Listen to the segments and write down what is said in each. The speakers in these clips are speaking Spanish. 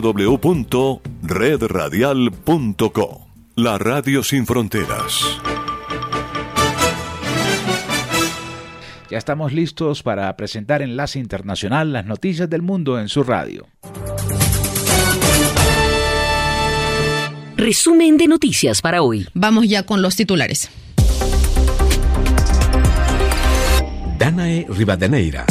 www.redradial.co La Radio Sin Fronteras. Ya estamos listos para presentar Enlace Internacional, las noticias del mundo en su radio. Resumen de noticias para hoy. Vamos ya con los titulares. Danae Rivadeneira.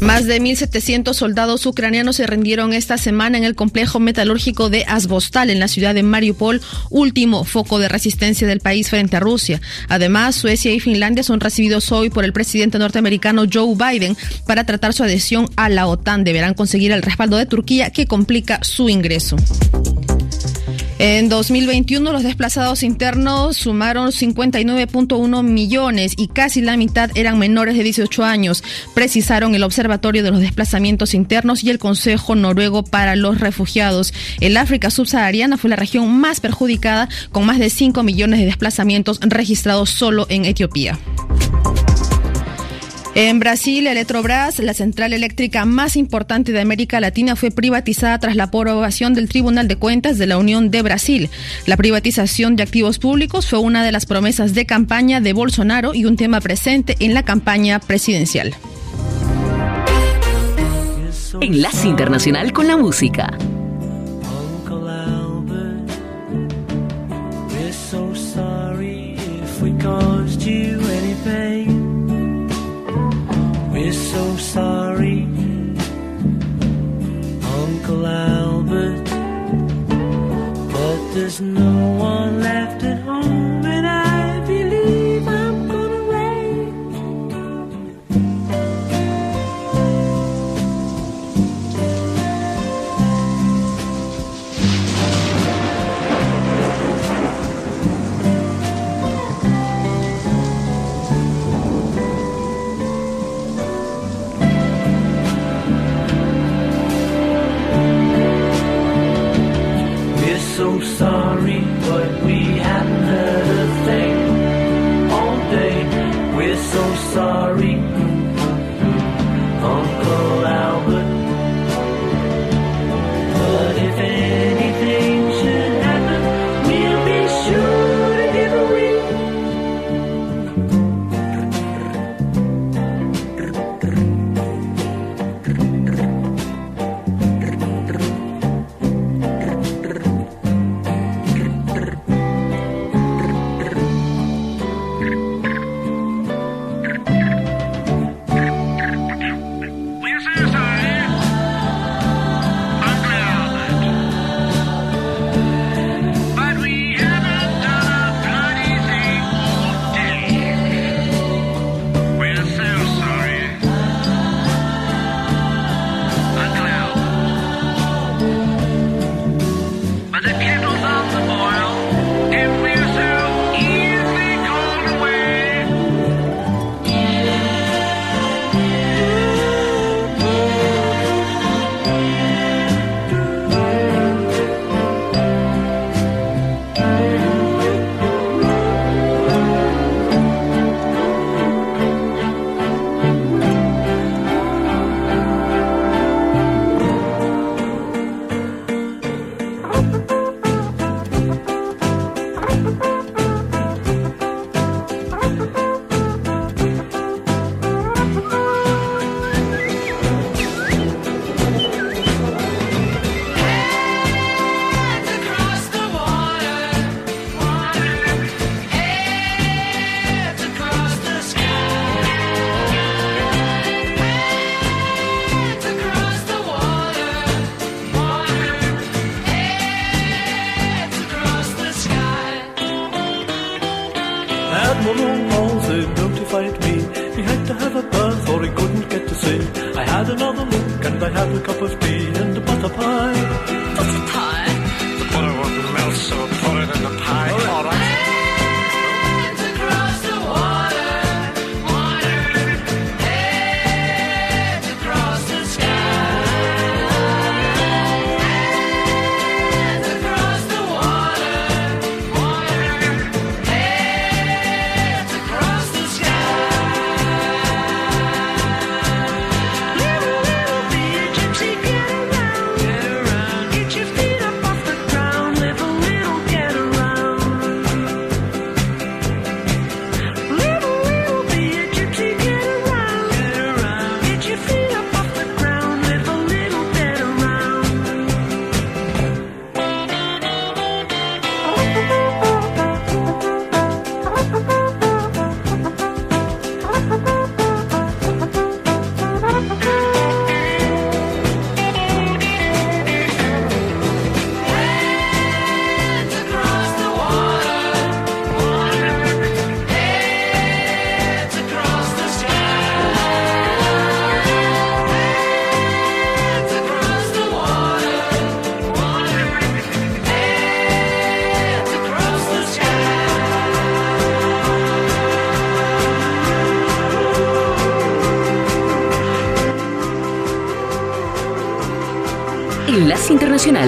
Más de 1.700 soldados ucranianos se rindieron esta semana en el complejo metalúrgico de Azbostal en la ciudad de Mariupol, último foco de resistencia del país frente a Rusia. Además, Suecia y Finlandia son recibidos hoy por el presidente norteamericano Joe Biden para tratar su adhesión a la OTAN. Deberán conseguir el respaldo de Turquía que complica su ingreso. En 2021 los desplazados internos sumaron 59.1 millones y casi la mitad eran menores de 18 años, precisaron el Observatorio de los Desplazamientos Internos y el Consejo Noruego para los Refugiados. El África subsahariana fue la región más perjudicada con más de 5 millones de desplazamientos registrados solo en Etiopía. En Brasil, Eletrobras, la central eléctrica más importante de América Latina, fue privatizada tras la aprobación del Tribunal de Cuentas de la Unión de Brasil. La privatización de activos públicos fue una de las promesas de campaña de Bolsonaro y un tema presente en la campaña presidencial. Enlace Internacional con la Música. We're there's no one left at home, so sorry, had a cup of tea and a butter pie.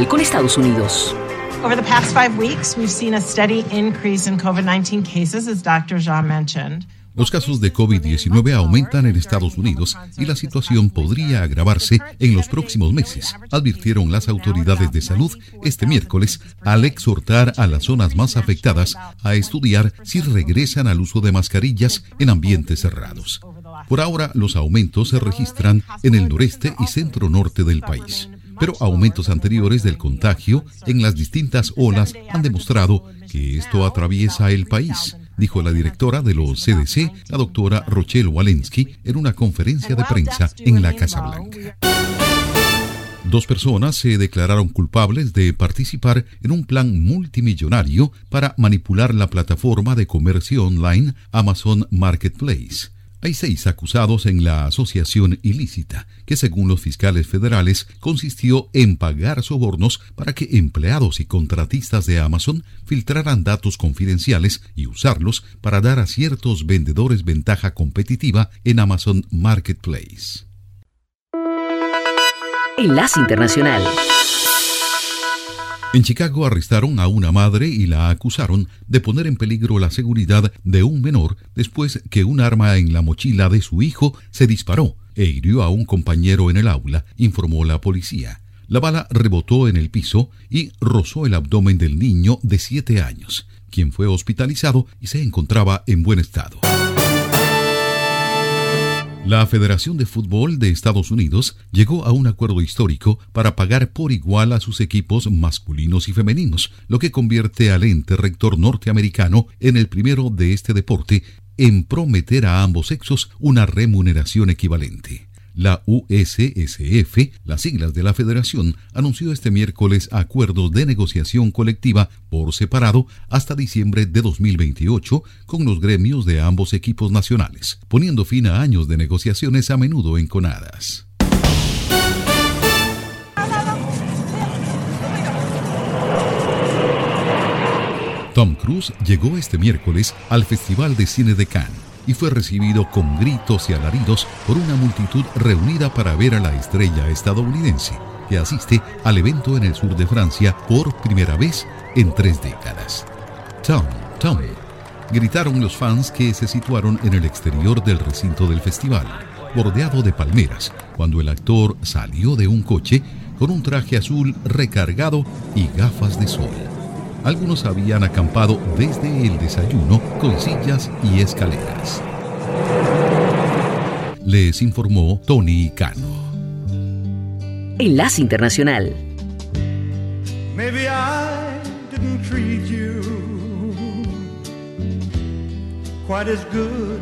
Con Estados Unidos. Over the past five weeks, we've seen a steady increase in COVID 19 cases, as Dr. Jean mentioned. Los casos de COVID-19 aumentan en Estados Unidos y la situación podría agravarse en los próximos meses, advirtieron las autoridades de salud este miércoles al exhortar a las zonas más afectadas a estudiar si regresan al uso de mascarillas en ambientes cerrados. Por ahora, los aumentos se registran en el noreste y centro norte del país pero aumentos anteriores del contagio en las distintas olas han demostrado que esto atraviesa el país, dijo la directora de los CDC, la doctora Rochelle Walensky, en una conferencia de prensa en la Casa Blanca. Dos personas se declararon culpables de participar en un plan multimillonario para manipular la plataforma de comercio online Amazon Marketplace. Hay seis acusados en la asociación ilícita, que según los fiscales federales consistió en pagar sobornos para que empleados y contratistas de Amazon filtraran datos confidenciales y usarlos para dar a ciertos vendedores ventaja competitiva en Amazon Marketplace. Enlace Internacional. En Chicago arrestaron a una madre y la acusaron de poner en peligro la seguridad de un menor después que un arma en la mochila de su hijo se disparó e hirió a un compañero en el aula, informó la policía. La bala rebotó en el piso y rozó el abdomen del niño de siete años, quien fue hospitalizado y se encontraba en buen estado. La Federación de Fútbol de Estados Unidos llegó a un acuerdo histórico para pagar por igual a sus equipos masculinos y femeninos, lo que convierte al ente rector norteamericano en el primero de este deporte en prometer a ambos sexos una remuneración equivalente. La USSF, las siglas de la federación, anunció este miércoles acuerdos de negociación colectiva por separado hasta diciembre de 2028 con los gremios de ambos equipos nacionales, poniendo fin a años de negociaciones a menudo enconadas. Tom Cruise llegó este miércoles al Festival de Cine de Cannes y fue recibido con gritos y alaridos por una multitud reunida para ver a la estrella estadounidense, que asiste al evento en el sur de Francia por primera vez en tres décadas. Tom, Tom, gritaron los fans que se situaron en el exterior del recinto del festival, bordeado de palmeras, cuando el actor salió de un coche con un traje azul recargado y gafas de sol. Algunos habían acampado desde el desayuno con sillas y escaleras. Les informó Tony Cano. Enlace Internacional. Maybe I didn't treat you quite as good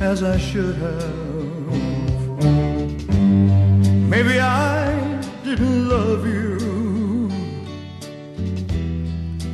as I should have. Maybe I didn't love you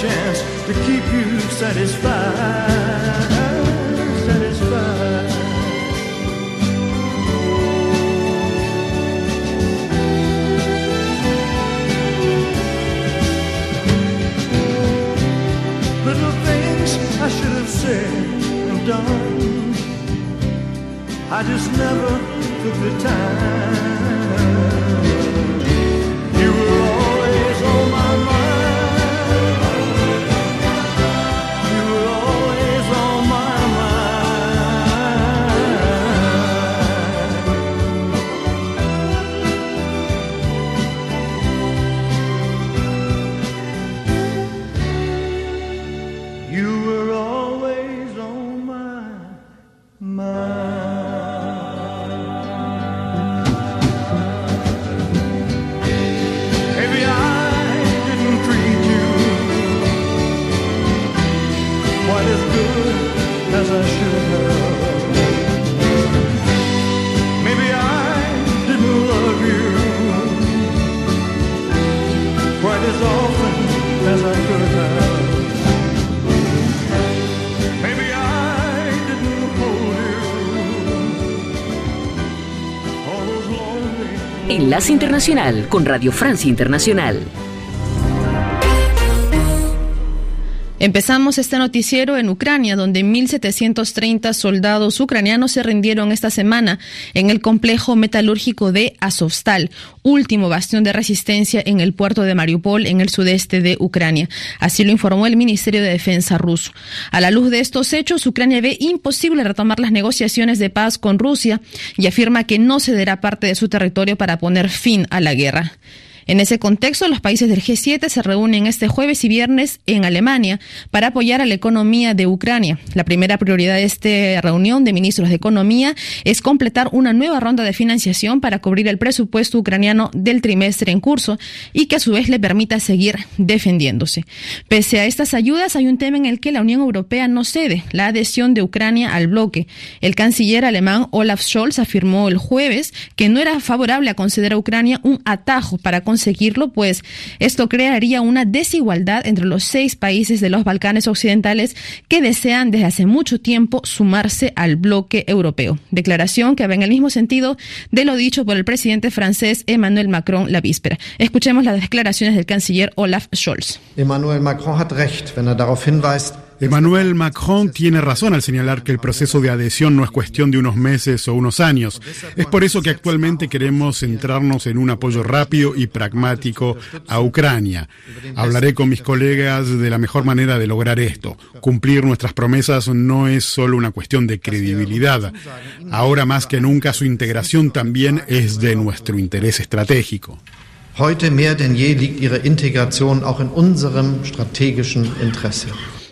chance to keep you satisfied. Satisfied. Little things I should have said and done. I just never took the time. Enlace Internacional con Radio Francia Internacional. Empezamos este noticiero en Ucrania, donde 1.730 soldados ucranianos se rindieron esta semana en el complejo metalúrgico de Azovstal, último bastión de resistencia en el puerto de Mariupol, en el sudeste de Ucrania. Así lo informó el Ministerio de Defensa ruso. A la luz de estos hechos, Ucrania ve imposible retomar las negociaciones de paz con Rusia y afirma que no cederá parte de su territorio para poner fin a la guerra. En ese contexto, los países del G7 se reúnen este jueves y viernes en Alemania para apoyar a la economía de Ucrania. La primera prioridad de esta reunión de ministros de Economía es completar una nueva ronda de financiación para cubrir el presupuesto ucraniano del trimestre en curso y que a su vez le permita seguir defendiéndose. Pese a estas ayudas, hay un tema en el que la Unión Europea no cede, la adhesión de Ucrania al bloque. El canciller alemán Olaf Scholz afirmó el jueves que no era favorable a conceder a Ucrania un atajo para conseguirlo, pues esto crearía una desigualdad entre los seis países de los Balcanes occidentales que desean desde hace mucho tiempo sumarse al bloque europeo. Declaración que va en el mismo sentido de lo dicho por el presidente francés Emmanuel Macron la víspera. Escuchemos las declaraciones del canciller Olaf Scholz. Emmanuel Macron hat recht, wenn er darauf hinweist, Emmanuel Macron tiene razón al señalar que el proceso de adhesión no es cuestión de unos meses o unos años. Es por eso que actualmente queremos centrarnos en un apoyo rápido y pragmático a Ucrania. Hablaré con mis colegas de la mejor manera de lograr esto. Cumplir nuestras promesas no es solo una cuestión de credibilidad. Ahora más que nunca su integración también es de nuestro interés estratégico. heute mehr denn je liegt ihre Integration auch in unserem strategischen.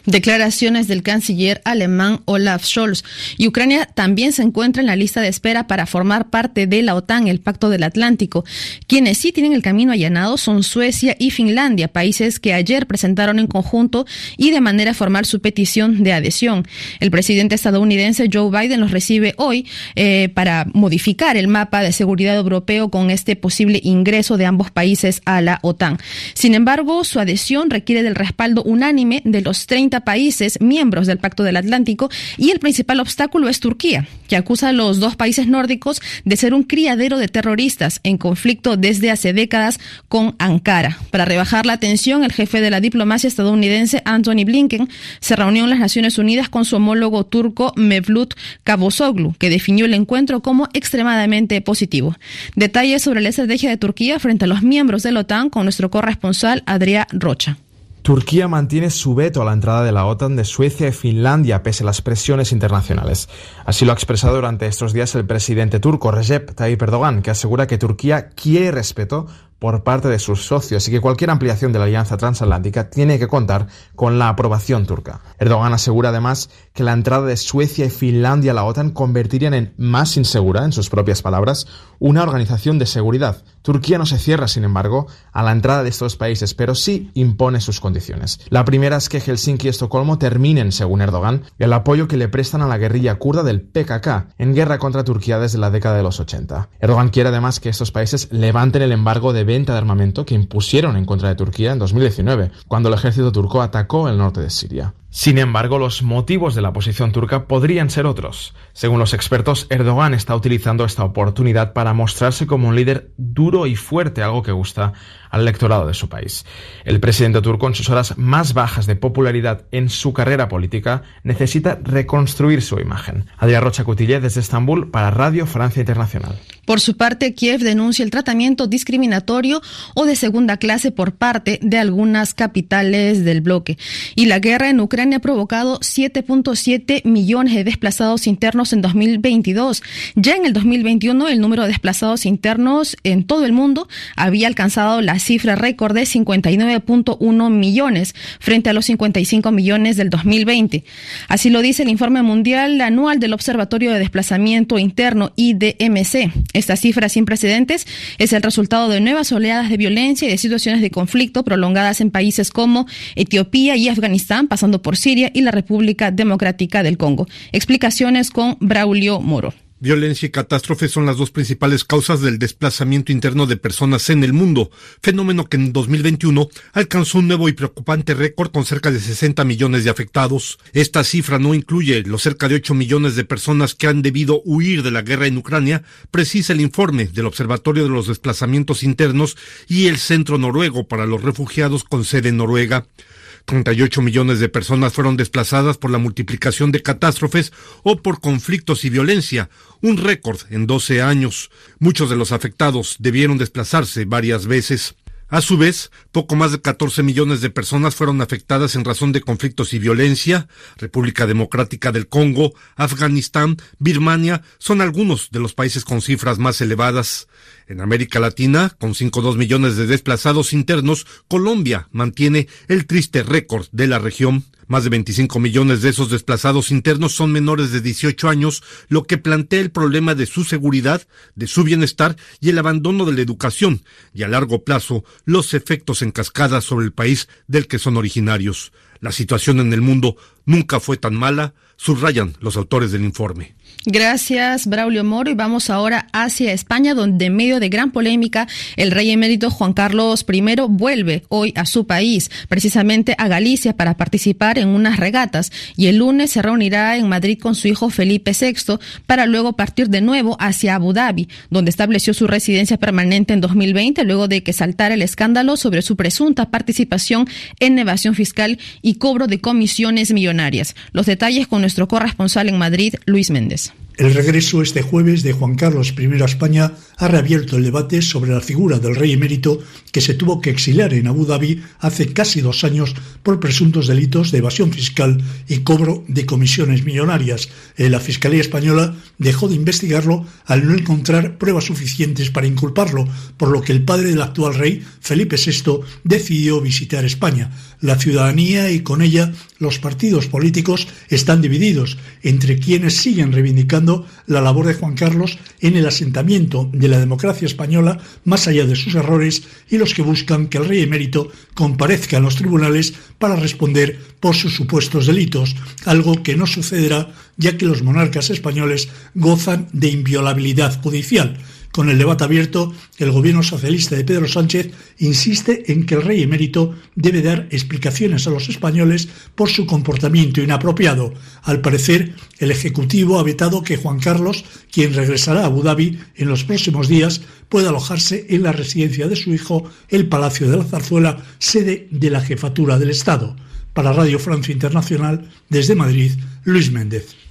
Declaraciones del canciller alemán Olaf Scholz. Y Ucrania también se encuentra en la lista de espera para formar parte de la OTAN, el Pacto del Atlántico. Quienes sí tienen el camino allanado son Suecia y Finlandia, países que ayer presentaron en conjunto y de manera formal su petición de adhesión. El presidente estadounidense Joe Biden los recibe hoy eh, para modificar el mapa de seguridad europeo con este posible ingreso de ambos países a la OTAN. Sin embargo, su adhesión requiere del respaldo unánime de los 30 países miembros del Pacto del Atlántico y el principal obstáculo es Turquía, que acusa a los dos países nórdicos de ser un criadero de terroristas en conflicto desde hace décadas con Ankara. Para rebajar la tensión, el jefe de la diplomacia estadounidense, Anthony Blinken, se reunió en las Naciones Unidas con su homólogo turco Mevlut Cavusoglu, que definió el encuentro como extremadamente positivo. Detalles sobre la estrategia de Turquía frente a los miembros de la OTAN con nuestro corresponsal Adrián Rocha. Turquía mantiene su veto a la entrada de la OTAN de Suecia y Finlandia pese a las presiones internacionales. Así lo ha expresado durante estos días el presidente turco Recep Tayyip Erdogan, que asegura que Turquía quiere respeto por parte de sus socios y que cualquier ampliación de la alianza transatlántica tiene que contar con la aprobación turca. Erdogan asegura además que la entrada de Suecia y Finlandia a la OTAN convertirían en más insegura, en sus propias palabras, una organización de seguridad. Turquía no se cierra, sin embargo, a la entrada de estos países, pero sí impone sus condiciones. La primera es que Helsinki y Estocolmo terminen, según Erdogan, el apoyo que le prestan a la guerrilla kurda del PKK en guerra contra Turquía desde la década de los 80. Erdogan quiere además que estos países levanten el embargo de venta de armamento que impusieron en contra de Turquía en 2019, cuando el ejército turco atacó el norte de Siria. Sin embargo, los motivos de la posición turca podrían ser otros. Según los expertos, Erdogan está utilizando esta oportunidad para mostrarse como un líder duro y fuerte, algo que gusta al electorado de su país. El presidente turco, en sus horas más bajas de popularidad en su carrera política, necesita reconstruir su imagen. Adrián Rocha Cutillé desde Estambul para Radio Francia Internacional. Por su parte, Kiev denuncia el tratamiento discriminatorio o de segunda clase por parte de algunas capitales del bloque. Y la guerra en Ucrania ha provocado 7.7 millones de desplazados internos en 2022. Ya en el 2021, el número de desplazados internos en todo el mundo había alcanzado la cifra récord de 59.1 millones frente a los 55 millones del 2020. Así lo dice el informe mundial anual del Observatorio de Desplazamiento Interno IDMC. Esta cifra sin precedentes es el resultado de nuevas oleadas de violencia y de situaciones de conflicto prolongadas en países como Etiopía y Afganistán, pasando por Siria y la República Democrática del Congo. Explicaciones con Braulio Moro. Violencia y catástrofe son las dos principales causas del desplazamiento interno de personas en el mundo, fenómeno que en 2021 alcanzó un nuevo y preocupante récord con cerca de 60 millones de afectados. Esta cifra no incluye los cerca de 8 millones de personas que han debido huir de la guerra en Ucrania, precisa el informe del Observatorio de los Desplazamientos Internos y el Centro Noruego para los Refugiados con sede en Noruega. 38 millones de personas fueron desplazadas por la multiplicación de catástrofes o por conflictos y violencia, un récord en 12 años. Muchos de los afectados debieron desplazarse varias veces. A su vez, poco más de 14 millones de personas fueron afectadas en razón de conflictos y violencia. República Democrática del Congo, Afganistán, Birmania son algunos de los países con cifras más elevadas. En América Latina, con 5,2 millones de desplazados internos, Colombia mantiene el triste récord de la región. Más de 25 millones de esos desplazados internos son menores de 18 años, lo que plantea el problema de su seguridad, de su bienestar y el abandono de la educación, y a largo plazo los efectos en cascada sobre el país del que son originarios. La situación en el mundo nunca fue tan mala, subrayan los autores del informe. Gracias, Braulio Moro. Y vamos ahora hacia España, donde en medio de gran polémica, el rey emérito Juan Carlos I vuelve hoy a su país, precisamente a Galicia, para participar en unas regatas. Y el lunes se reunirá en Madrid con su hijo Felipe VI, para luego partir de nuevo hacia Abu Dhabi, donde estableció su residencia permanente en 2020, luego de que saltara el escándalo sobre su presunta participación en evasión fiscal y cobro de comisiones millonarias. Los detalles con nuestro corresponsal en Madrid, Luis Méndez. El regreso este jueves de Juan Carlos I a España ha reabierto el debate sobre la figura del rey emérito que se tuvo que exiliar en Abu Dhabi hace casi dos años por presuntos delitos de evasión fiscal y cobro de comisiones millonarias. Eh, la Fiscalía Española dejó de investigarlo al no encontrar pruebas suficientes para inculparlo, por lo que el padre del actual rey, Felipe VI, decidió visitar España. La ciudadanía y con ella los partidos políticos están divididos entre quienes siguen reivindicando la labor de Juan Carlos en el asentamiento de la democracia española más allá de sus errores y los que buscan que el rey emérito comparezca en los tribunales para responder por sus supuestos delitos, algo que no sucederá ya que los monarcas españoles gozan de inviolabilidad judicial. Con el debate abierto, el gobierno socialista de Pedro Sánchez insiste en que el rey emérito debe dar explicaciones a los españoles por su comportamiento inapropiado. Al parecer, el Ejecutivo ha vetado que Juan Carlos, quien regresará a Abu Dhabi en los próximos días, pueda alojarse en la residencia de su hijo, el Palacio de la Zarzuela, sede de la Jefatura del Estado. Para Radio Francia Internacional, desde Madrid, Luis Méndez.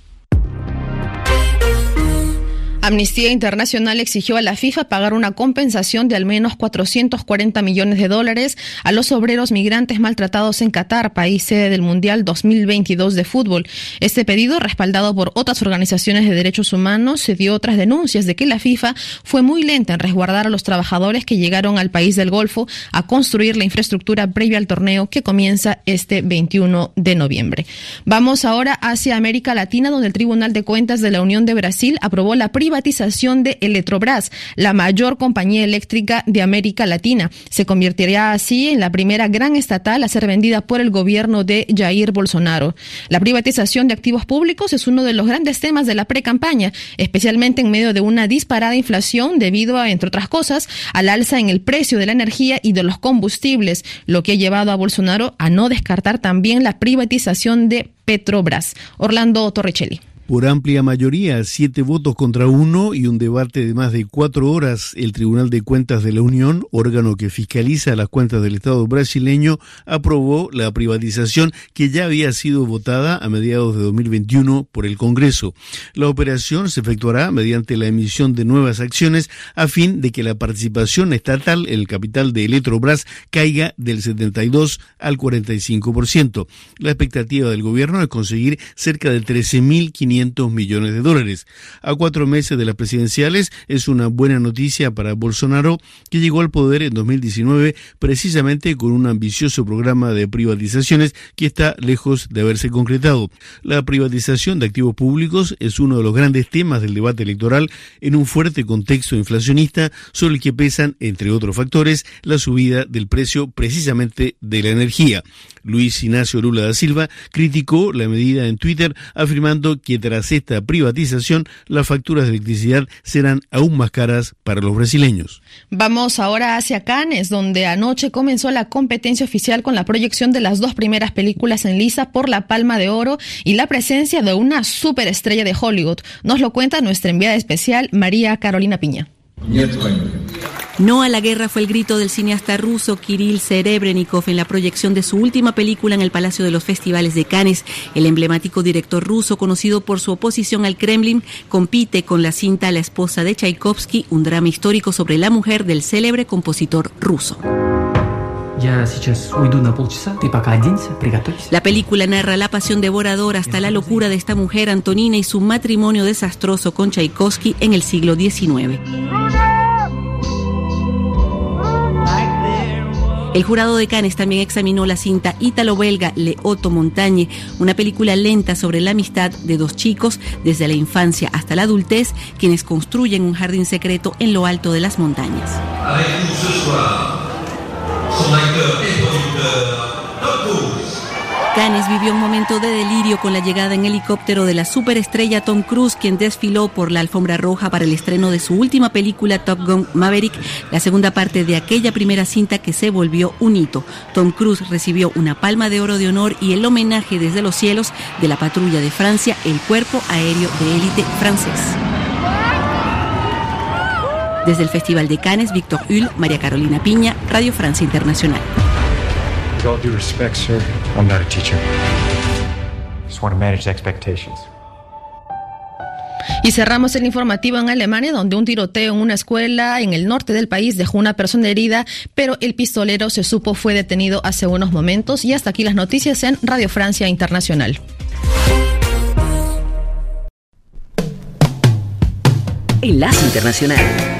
Amnistía Internacional exigió a la FIFA pagar una compensación de al menos 440 millones de dólares a los obreros migrantes maltratados en Qatar, país sede del Mundial 2022 de fútbol. Este pedido, respaldado por otras organizaciones de derechos humanos, se dio tras denuncias de que la FIFA fue muy lenta en resguardar a los trabajadores que llegaron al país del Golfo a construir la infraestructura previa al torneo que comienza este 21 de noviembre. Vamos ahora hacia América Latina, donde el Tribunal de Cuentas de la Unión de Brasil aprobó la privatización privatización de Electrobras, la mayor compañía eléctrica de América Latina. Se convertiría así en la primera gran estatal a ser vendida por el gobierno de Jair Bolsonaro. La privatización de activos públicos es uno de los grandes temas de la pre-campaña, especialmente en medio de una disparada inflación debido a, entre otras cosas, al alza en el precio de la energía y de los combustibles, lo que ha llevado a Bolsonaro a no descartar también la privatización de Petrobras. Orlando Torricelli. Por amplia mayoría, siete votos contra uno y un debate de más de cuatro horas, el Tribunal de Cuentas de la Unión, órgano que fiscaliza las cuentas del Estado brasileño, aprobó la privatización que ya había sido votada a mediados de 2021 por el Congreso. La operación se efectuará mediante la emisión de nuevas acciones a fin de que la participación estatal en el capital de Electrobras caiga del 72 al 45%. La expectativa del gobierno es conseguir cerca de 13.500 millones de dólares. A cuatro meses de las presidenciales es una buena noticia para Bolsonaro, que llegó al poder en 2019 precisamente con un ambicioso programa de privatizaciones que está lejos de haberse concretado. La privatización de activos públicos es uno de los grandes temas del debate electoral en un fuerte contexto inflacionista sobre el que pesan, entre otros factores, la subida del precio precisamente de la energía. Luis Ignacio Lula da Silva criticó la medida en Twitter afirmando que tras esta privatización las facturas de electricidad serán aún más caras para los brasileños. Vamos ahora hacia Cannes, donde anoche comenzó la competencia oficial con la proyección de las dos primeras películas en lisa por la Palma de Oro y la presencia de una superestrella de Hollywood. Nos lo cuenta nuestra enviada especial María Carolina Piña. No a la guerra fue el grito del cineasta ruso Kirill Serebrennikov en la proyección de su última película en el Palacio de los Festivales de Cannes. El emblemático director ruso, conocido por su oposición al Kremlin, compite con la cinta La esposa de Tchaikovsky, un drama histórico sobre la mujer del célebre compositor ruso. La película narra la pasión devoradora hasta la locura de esta mujer Antonina y su matrimonio desastroso con Tchaikovsky en el siglo XIX. El jurado de Cannes también examinó la cinta ítalo-belga Le Otto Montagne, una película lenta sobre la amistad de dos chicos desde la infancia hasta la adultez, quienes construyen un jardín secreto en lo alto de las montañas. Cannes vivió un momento de delirio con la llegada en helicóptero de la superestrella Tom Cruise, quien desfiló por la alfombra roja para el estreno de su última película Top Gun Maverick, la segunda parte de aquella primera cinta que se volvió un hito. Tom Cruise recibió una palma de oro de honor y el homenaje desde los cielos de la patrulla de Francia, el cuerpo aéreo de élite francés. Desde el Festival de Cannes, Víctor Hull, María Carolina Piña, Radio Francia Internacional. With all due respect, sir, I'm not a teacher. Just want to manage expectations. Y cerramos el informativo en Alemania, donde un tiroteo en una escuela en el norte del país dejó una persona herida, pero el pistolero se supo fue detenido hace unos momentos. Y hasta aquí las noticias en Radio Francia Internacional. Enlace Internacional.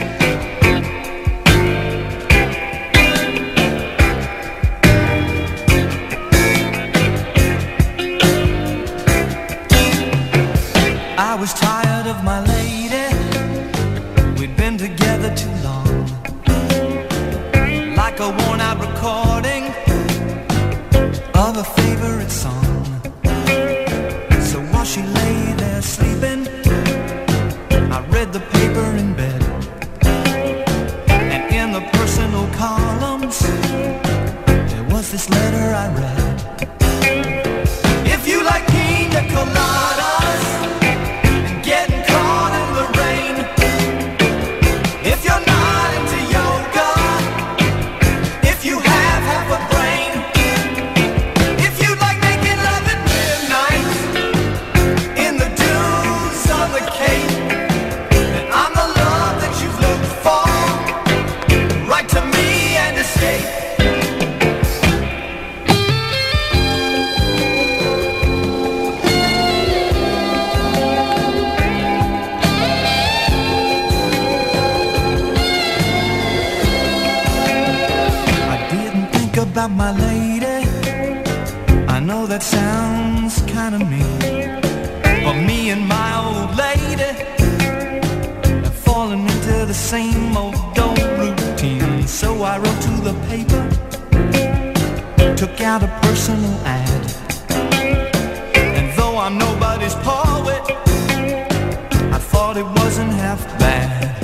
Poet, I thought it wasn't half bad.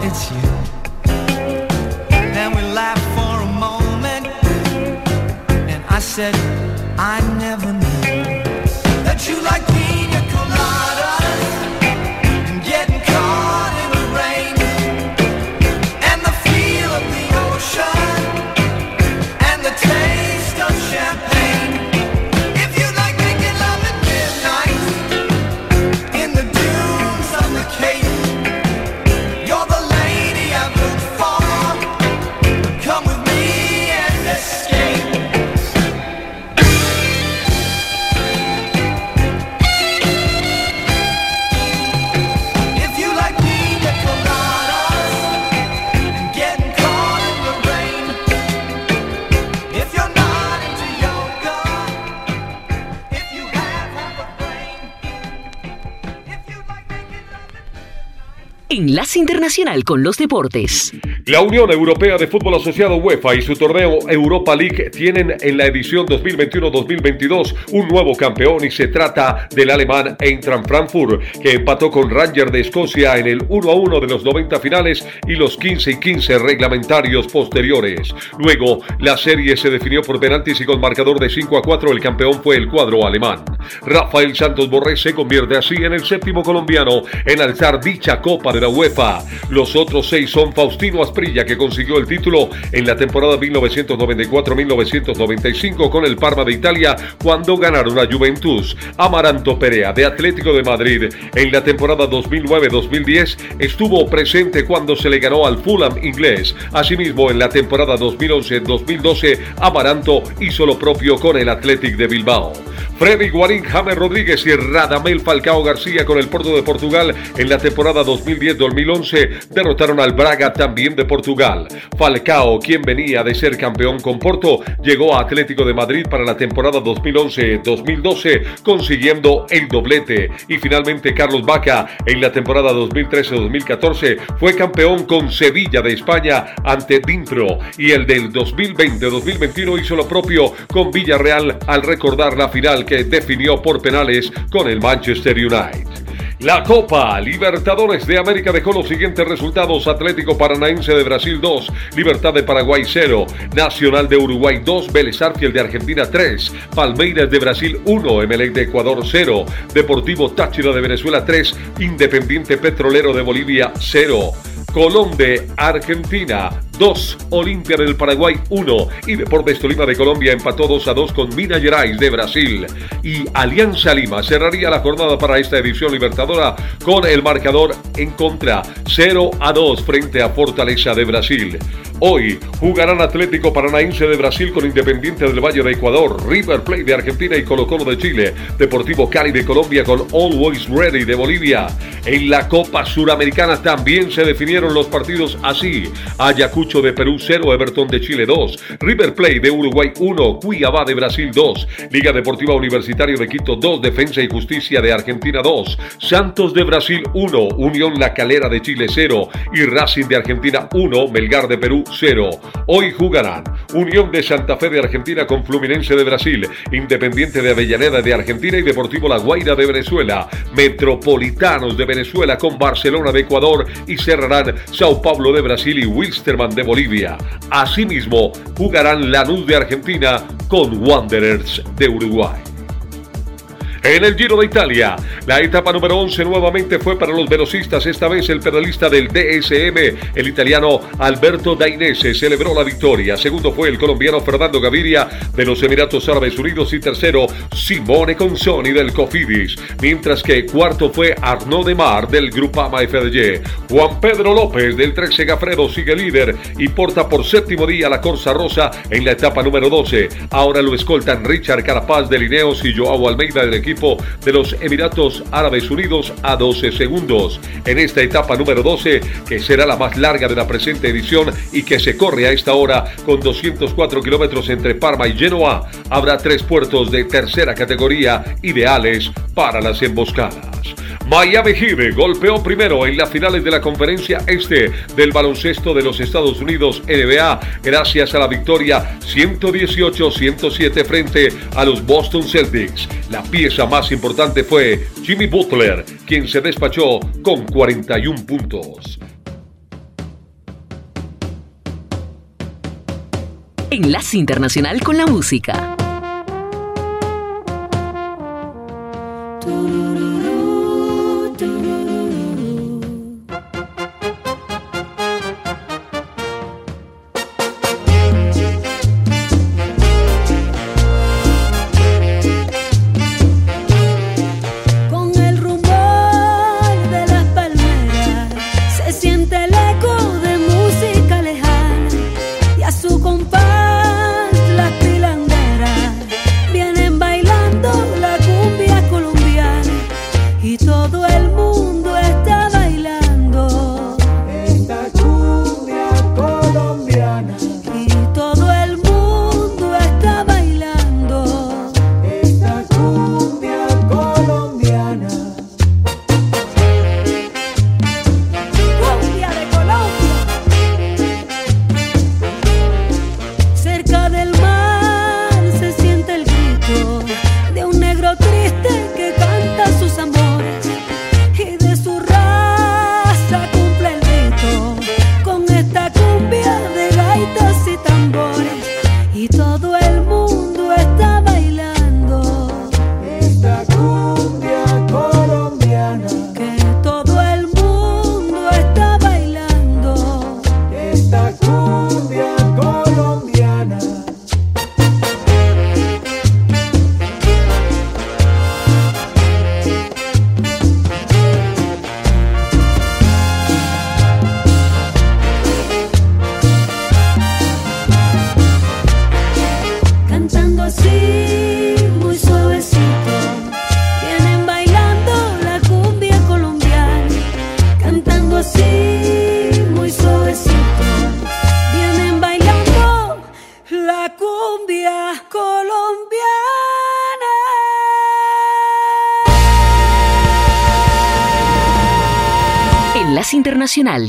it's you. Internacional con los Deportes. La Unión Europea de Fútbol Asociado UEFA y su torneo Europa League tienen en la edición 2021-2022 un nuevo campeón y se trata del alemán Eintracht Frankfurt, que empató con Ranger de Escocia en el 1 a 1 de los 90 finales y los 15 y 15 reglamentarios posteriores. Luego, la serie se definió por penaltis y con marcador de 5 a 4 el campeón fue el cuadro alemán. Rafael Santos Borré se convierte así en el séptimo colombiano en alzar dicha Copa de la UEFA. Los otros seis son Faustino Asprilla, que consiguió el título en la temporada 1994-1995 con el Parma de Italia cuando ganaron a Juventus. Amaranto Perea, de Atlético de Madrid, en la temporada 2009-2010 estuvo presente cuando se le ganó al Fulham inglés. Asimismo, en la temporada 2011-2012, Amaranto hizo lo propio con el Athletic de Bilbao. Freddy Guarín, James Rodríguez y Radamel Falcao García con el Porto de Portugal en la temporada 2010-2011 derrotaron al Braga también de Portugal. Falcao, quien venía de ser campeón con Porto, llegó a Atlético de Madrid para la temporada 2011-2012 consiguiendo el doblete. Y finalmente Carlos Vaca en la temporada 2013-2014 fue campeón con Sevilla de España ante Dintro y el del 2020-2021 hizo lo propio con Villarreal al recordar la final que definió por penales con el Manchester United. La Copa Libertadores de América dejó los siguientes resultados: Atlético Paranaense de Brasil 2, Libertad de Paraguay 0, Nacional de Uruguay 2, Vélez Arfiel de Argentina 3, Palmeiras de Brasil 1, Emelec de Ecuador 0, Deportivo Táchira de Venezuela 3, Independiente Petrolero de Bolivia 0. Colón de Argentina 2, Olimpia del Paraguay 1 y Deportes Tolima de Colombia empató 2 a 2 con Minas Gerais de Brasil. Y Alianza Lima cerraría la jornada para esta edición con el marcador en contra 0 a 2 frente a Fortaleza de Brasil. Hoy jugarán Atlético Paranaense de Brasil con Independiente del Valle de Ecuador, River Plate de Argentina y Colo Colo de Chile, Deportivo Cali de Colombia con Always Ready de Bolivia. En la Copa Suramericana también se definieron los partidos así. Ayacucho de Perú 0, Everton de Chile 2, River Plate de Uruguay 1, Cuiabá de Brasil 2, Liga Deportiva Universitario de Quito 2, Defensa y Justicia de Argentina 2, Santos de Brasil 1, Unión La Calera de Chile 0 y Racing de Argentina 1, Melgar de Perú 0. Hoy jugarán Unión de Santa Fe de Argentina con Fluminense de Brasil, Independiente de Avellaneda de Argentina y Deportivo La Guaira de Venezuela, Metropolitanos de Venezuela con Barcelona de Ecuador y cerrarán Sao Paulo de Brasil y Wilstermann de Bolivia. Asimismo, jugarán Lanús de Argentina con Wanderers de Uruguay. En el Giro de Italia, la etapa número 11 nuevamente fue para los velocistas, esta vez el pedalista del DSM, el italiano Alberto Dainese, celebró la victoria. Segundo fue el colombiano Fernando Gaviria de los Emiratos Árabes Unidos y tercero Simone Consoni del Cofidis, mientras que cuarto fue Arnaud Demar del Grupama FDJ. Juan Pedro López del 13 Gafredo sigue líder y porta por séptimo día la Corsa Rosa en la etapa número 12. Ahora lo escoltan Richard Carapaz de Lineos y Joao Almeida del equipo de los Emiratos Árabes Unidos a 12 segundos. En esta etapa número 12, que será la más larga de la presente edición y que se corre a esta hora con 204 kilómetros entre Parma y Genoa, habrá tres puertos de tercera categoría ideales para las emboscadas. Miami Heat golpeó primero en las finales de la conferencia este del baloncesto de los Estados Unidos NBA gracias a la victoria 118-107 frente a los Boston Celtics. La pieza más importante fue Jimmy Butler, quien se despachó con 41 puntos. Enlace Internacional con la Música.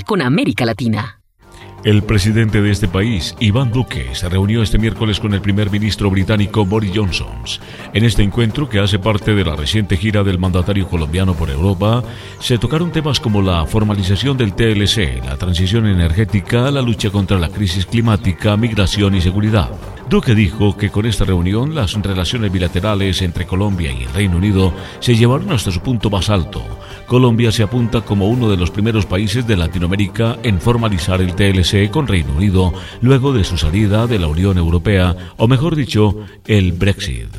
Con América Latina. El presidente de este país, Iván Duque, se reunió este miércoles con el primer ministro británico Boris Johnson. En este encuentro, que hace parte de la reciente gira del mandatario colombiano por Europa, se tocaron temas como la formalización del TLC, la transición energética, la lucha contra la crisis climática, migración y seguridad. Duque dijo que con esta reunión las relaciones bilaterales entre Colombia y el Reino Unido se llevaron hasta su punto más alto. Colombia se apunta como uno de los primeros países de Latinoamérica en formalizar el TLC con Reino Unido luego de su salida de la Unión Europea, o mejor dicho, el Brexit.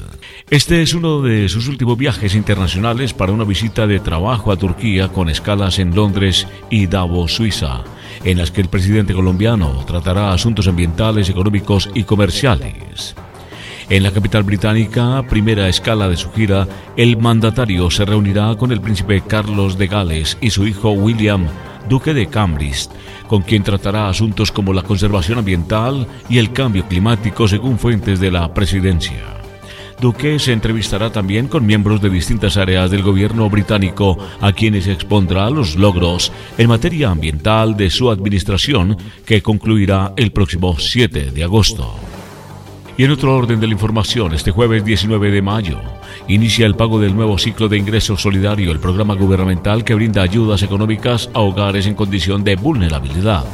Este es uno de sus últimos viajes internacionales para una visita de trabajo a Turquía con escalas en Londres y Davos, Suiza en las que el presidente colombiano tratará asuntos ambientales, económicos y comerciales. En la capital británica, primera escala de su gira, el mandatario se reunirá con el príncipe Carlos de Gales y su hijo William, duque de Cambridge, con quien tratará asuntos como la conservación ambiental y el cambio climático según fuentes de la presidencia. Duque se entrevistará también con miembros de distintas áreas del gobierno británico, a quienes expondrá los logros en materia ambiental de su administración, que concluirá el próximo 7 de agosto. Y en otro orden de la información, este jueves 19 de mayo, inicia el pago del nuevo ciclo de ingreso solidario, el programa gubernamental que brinda ayudas económicas a hogares en condición de vulnerabilidad.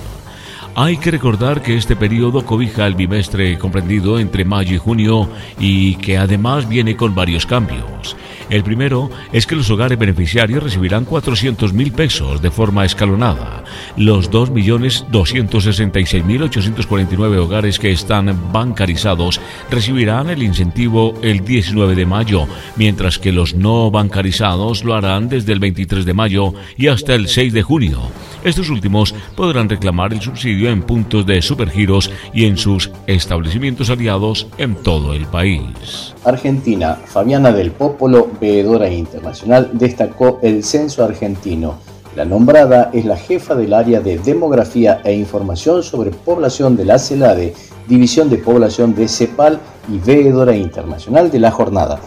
Hay que recordar que este periodo cobija el bimestre comprendido entre mayo y junio y que además viene con varios cambios. El primero es que los hogares beneficiarios recibirán 400 mil pesos de forma escalonada. Los 2.266.849 hogares que están bancarizados recibirán el incentivo el 19 de mayo, mientras que los no bancarizados lo harán desde el 23 de mayo y hasta el 6 de junio. Estos últimos podrán reclamar el subsidio en puntos de supergiros y en sus establecimientos aliados en todo el país. Argentina, Fabiana del Popolo, veedora internacional, destacó el censo argentino. La nombrada es la jefa del área de demografía e información sobre población de la CELADE, División de Población de CEPAL y veedora internacional de la jornada.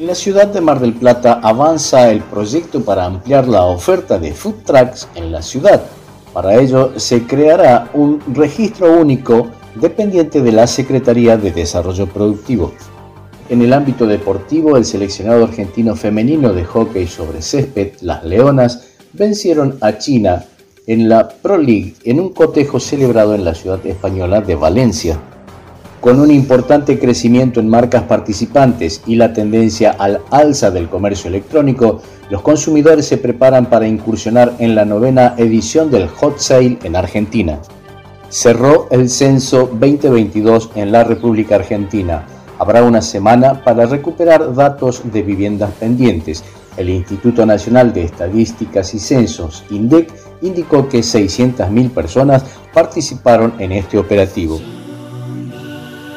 En la ciudad de Mar del Plata avanza el proyecto para ampliar la oferta de food trucks en la ciudad. Para ello se creará un registro único dependiente de la Secretaría de Desarrollo Productivo. En el ámbito deportivo, el seleccionado argentino femenino de hockey sobre césped, las Leonas, vencieron a China en la Pro League en un cotejo celebrado en la ciudad española de Valencia. Con un importante crecimiento en marcas participantes y la tendencia al alza del comercio electrónico, los consumidores se preparan para incursionar en la novena edición del Hot Sale en Argentina. Cerró el censo 2022 en la República Argentina. Habrá una semana para recuperar datos de viviendas pendientes. El Instituto Nacional de Estadísticas y Censos, INDEC, indicó que 600.000 personas participaron en este operativo.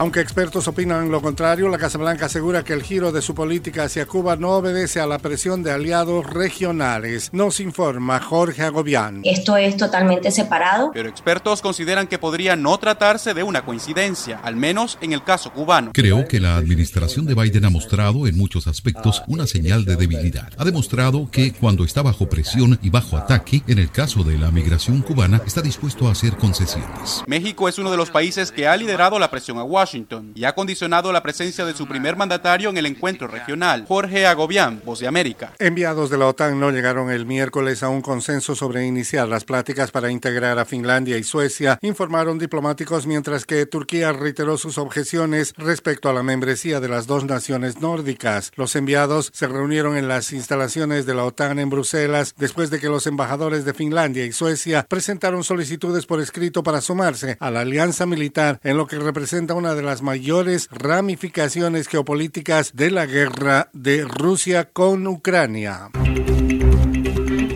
Aunque expertos opinan lo contrario, la Casa Blanca asegura que el giro de su política hacia Cuba no obedece a la presión de aliados regionales. Nos informa Jorge Agobián. Esto es totalmente separado. Pero expertos consideran que podría no tratarse de una coincidencia, al menos en el caso cubano. Creo que la administración de Biden ha mostrado en muchos aspectos una señal de debilidad. Ha demostrado que cuando está bajo presión y bajo ataque, en el caso de la migración cubana, está dispuesto a hacer concesiones. México es uno de los países que ha liderado la presión a Washington y ha condicionado la presencia de su primer mandatario en el encuentro regional, Jorge Agobián, Voz de América. Enviados de la OTAN no llegaron el miércoles a un consenso sobre iniciar las pláticas para integrar a Finlandia y Suecia, informaron diplomáticos, mientras que Turquía reiteró sus objeciones respecto a la membresía de las dos naciones nórdicas. Los enviados se reunieron en las instalaciones de la OTAN en Bruselas después de que los embajadores de Finlandia y Suecia presentaron solicitudes por escrito para sumarse a la alianza militar en lo que representa una de las mayores ramificaciones geopolíticas de la guerra de Rusia con Ucrania.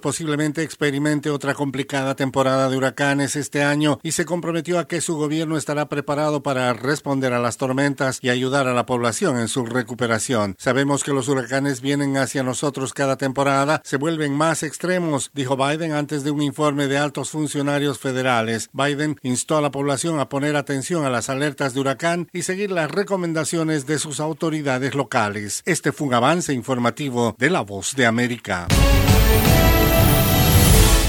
posiblemente experimente otra complicada temporada de huracanes este año y se comprometió a que su gobierno estará preparado para responder a las tormentas y ayudar a la población en su recuperación. Sabemos que los huracanes vienen hacia nosotros cada temporada, se vuelven más extremos, dijo Biden antes de un informe de altos funcionarios federales. Biden instó a la población a poner atención a las alertas de huracán y seguir las recomendaciones de sus autoridades locales. Este fue un avance informativo de La Voz de América.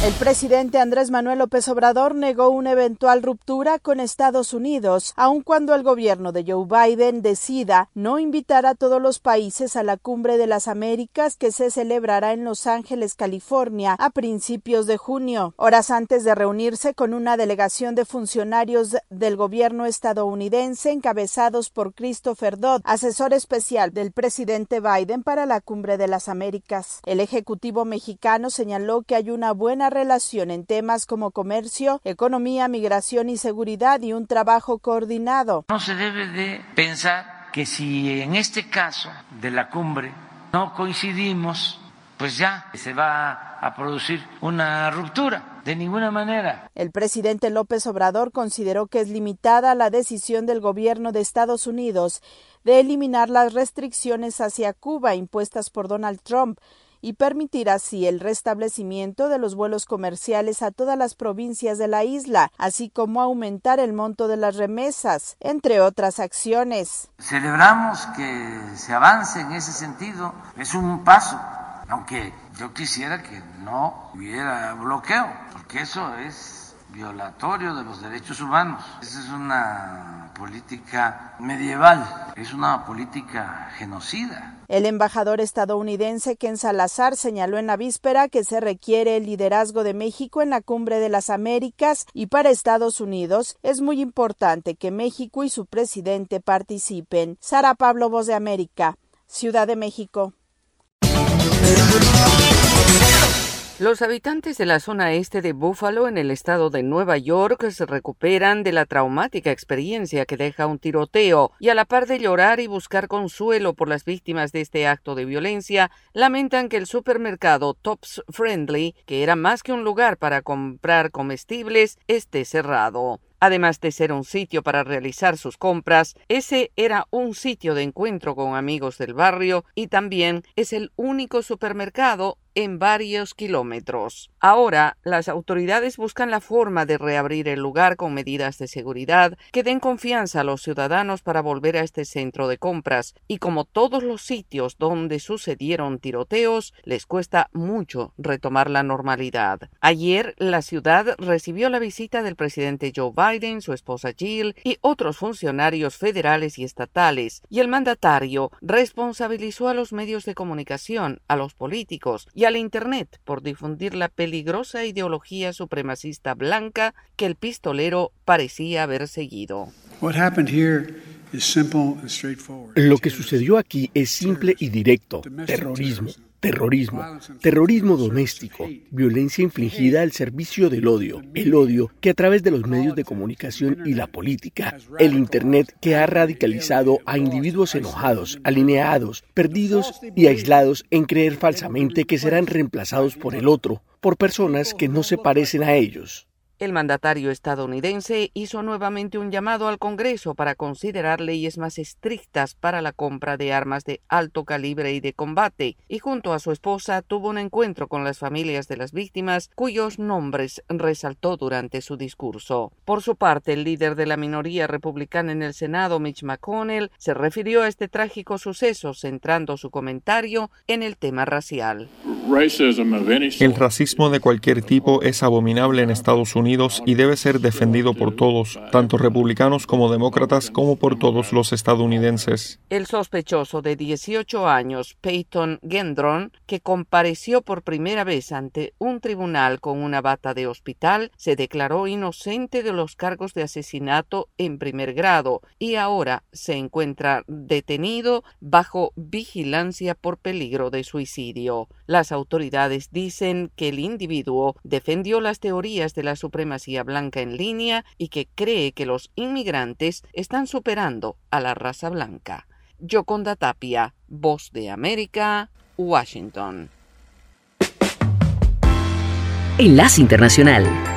El presidente Andrés Manuel López Obrador negó una eventual ruptura con Estados Unidos, aun cuando el gobierno de Joe Biden decida no invitar a todos los países a la Cumbre de las Américas que se celebrará en Los Ángeles, California, a principios de junio, horas antes de reunirse con una delegación de funcionarios del gobierno estadounidense encabezados por Christopher Dodd, asesor especial del presidente Biden para la Cumbre de las Américas. El ejecutivo mexicano señaló que hay una buena relación en temas como comercio, economía, migración y seguridad y un trabajo coordinado. No se debe de pensar que si en este caso de la cumbre no coincidimos, pues ya se va a producir una ruptura. De ninguna manera. El presidente López Obrador consideró que es limitada la decisión del gobierno de Estados Unidos de eliminar las restricciones hacia Cuba impuestas por Donald Trump y permitir así el restablecimiento de los vuelos comerciales a todas las provincias de la isla, así como aumentar el monto de las remesas, entre otras acciones. Celebramos que se avance en ese sentido. Es un paso, aunque yo quisiera que no hubiera bloqueo, porque eso es violatorio de los derechos humanos. Esa es una política medieval, es una política genocida. El embajador estadounidense Ken Salazar señaló en la víspera que se requiere el liderazgo de México en la Cumbre de las Américas y para Estados Unidos es muy importante que México y su presidente participen. Sara Pablo, Voz de América, Ciudad de México. Los habitantes de la zona este de Buffalo, en el estado de Nueva York, se recuperan de la traumática experiencia que deja un tiroteo y a la par de llorar y buscar consuelo por las víctimas de este acto de violencia, lamentan que el supermercado Tops Friendly, que era más que un lugar para comprar comestibles, esté cerrado. Además de ser un sitio para realizar sus compras, ese era un sitio de encuentro con amigos del barrio y también es el único supermercado en varios kilómetros. Ahora, las autoridades buscan la forma de reabrir el lugar con medidas de seguridad que den confianza a los ciudadanos para volver a este centro de compras y como todos los sitios donde sucedieron tiroteos, les cuesta mucho retomar la normalidad. Ayer, la ciudad recibió la visita del presidente Joe Biden, su esposa Jill y otros funcionarios federales y estatales, y el mandatario responsabilizó a los medios de comunicación, a los políticos y al Internet por difundir la peligrosa ideología supremacista blanca que el pistolero parecía haber seguido. Lo que sucedió aquí es simple y directo, terrorismo. Terrorismo, terrorismo doméstico, violencia infligida al servicio del odio, el odio que a través de los medios de comunicación y la política, el Internet que ha radicalizado a individuos enojados, alineados, perdidos y aislados en creer falsamente que serán reemplazados por el otro, por personas que no se parecen a ellos. El mandatario estadounidense hizo nuevamente un llamado al Congreso para considerar leyes más estrictas para la compra de armas de alto calibre y de combate, y junto a su esposa tuvo un encuentro con las familias de las víctimas, cuyos nombres resaltó durante su discurso. Por su parte, el líder de la minoría republicana en el Senado, Mitch McConnell, se refirió a este trágico suceso, centrando su comentario en el tema racial. El racismo de cualquier tipo es abominable en Estados Unidos y debe ser defendido por todos, tanto republicanos como demócratas, como por todos los estadounidenses. El sospechoso de 18 años, Peyton Gendron, que compareció por primera vez ante un tribunal con una bata de hospital, se declaró inocente de los cargos de asesinato en primer grado y ahora se encuentra detenido bajo vigilancia por peligro de suicidio. Las autoridades dicen que el individuo defendió las teorías de la blanca en línea y que cree que los inmigrantes están superando a la raza blanca. Yoconda Tapia, Voz de América, Washington. Enlace Internacional.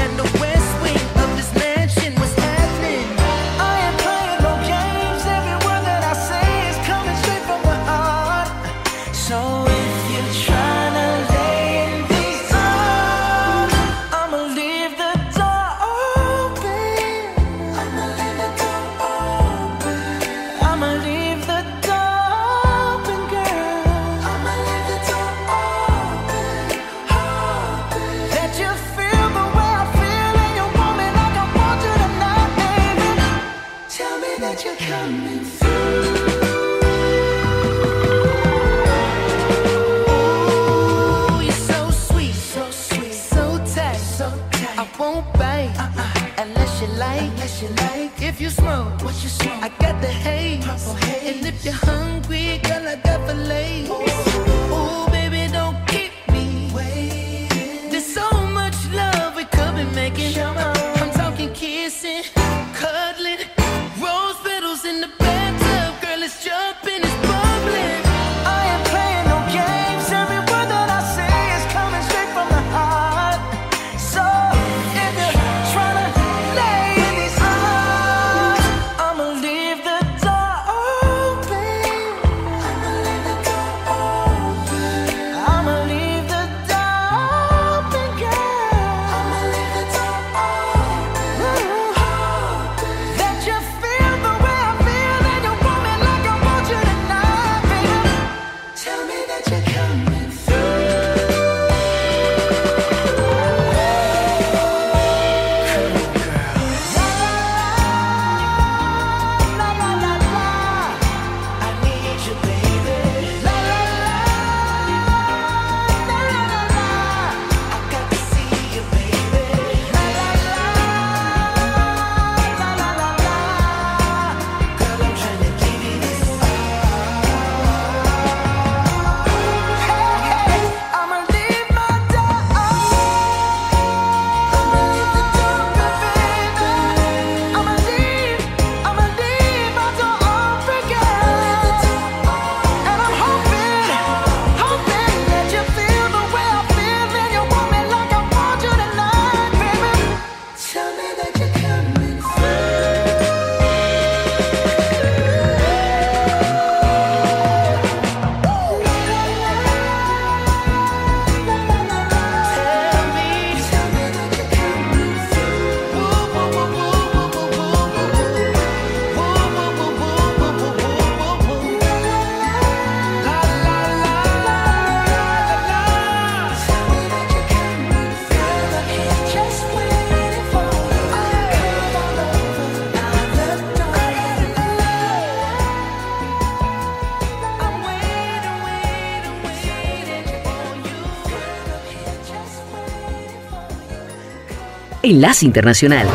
Enlace Internacional.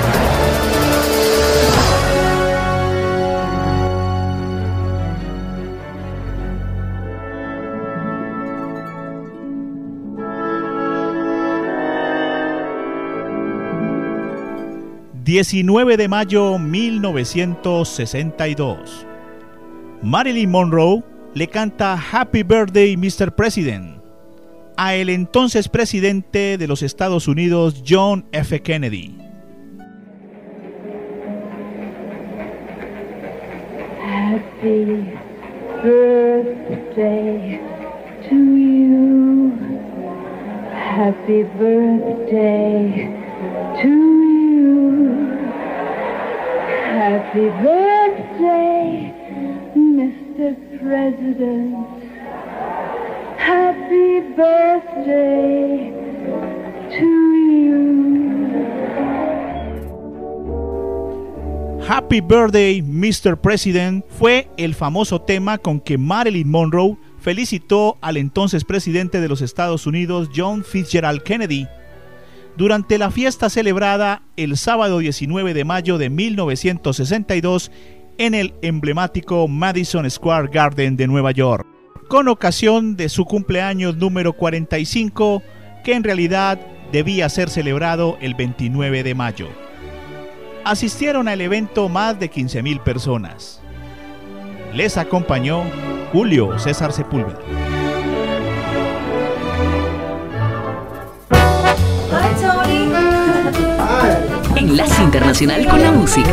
19 de mayo 1962. Marilyn Monroe le canta Happy Birthday Mr. President a el entonces presidente de los Estados Unidos John F. Kennedy. Happy birthday to you. Happy birthday to you. Happy birthday, Mr. President. Happy birthday to you. Happy Birthday, Mr. President fue el famoso tema con que Marilyn Monroe felicitó al entonces presidente de los Estados Unidos, John Fitzgerald Kennedy, durante la fiesta celebrada el sábado 19 de mayo de 1962 en el emblemático Madison Square Garden de Nueva York, con ocasión de su cumpleaños número 45, que en realidad debía ser celebrado el 29 de mayo. Asistieron al evento más de 15.000 personas. Les acompañó Julio César Sepúlveda. Enlace Internacional con la Música.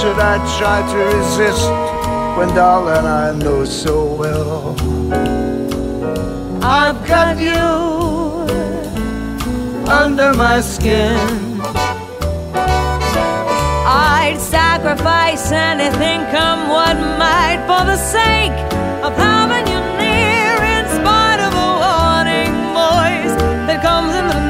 Should I try to resist when, darling, I know so well? I've got you under my skin. I'd sacrifice anything, come what might, for the sake of having you near, in spite of a warning voice that comes in the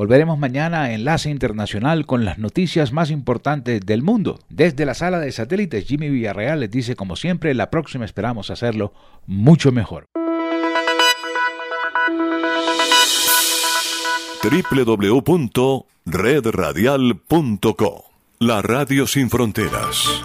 Volveremos mañana a Enlace Internacional con las noticias más importantes del mundo. Desde la sala de satélites, Jimmy Villarreal les dice, como siempre, la próxima esperamos hacerlo mucho mejor. www.redradial.co La Radio Sin Fronteras.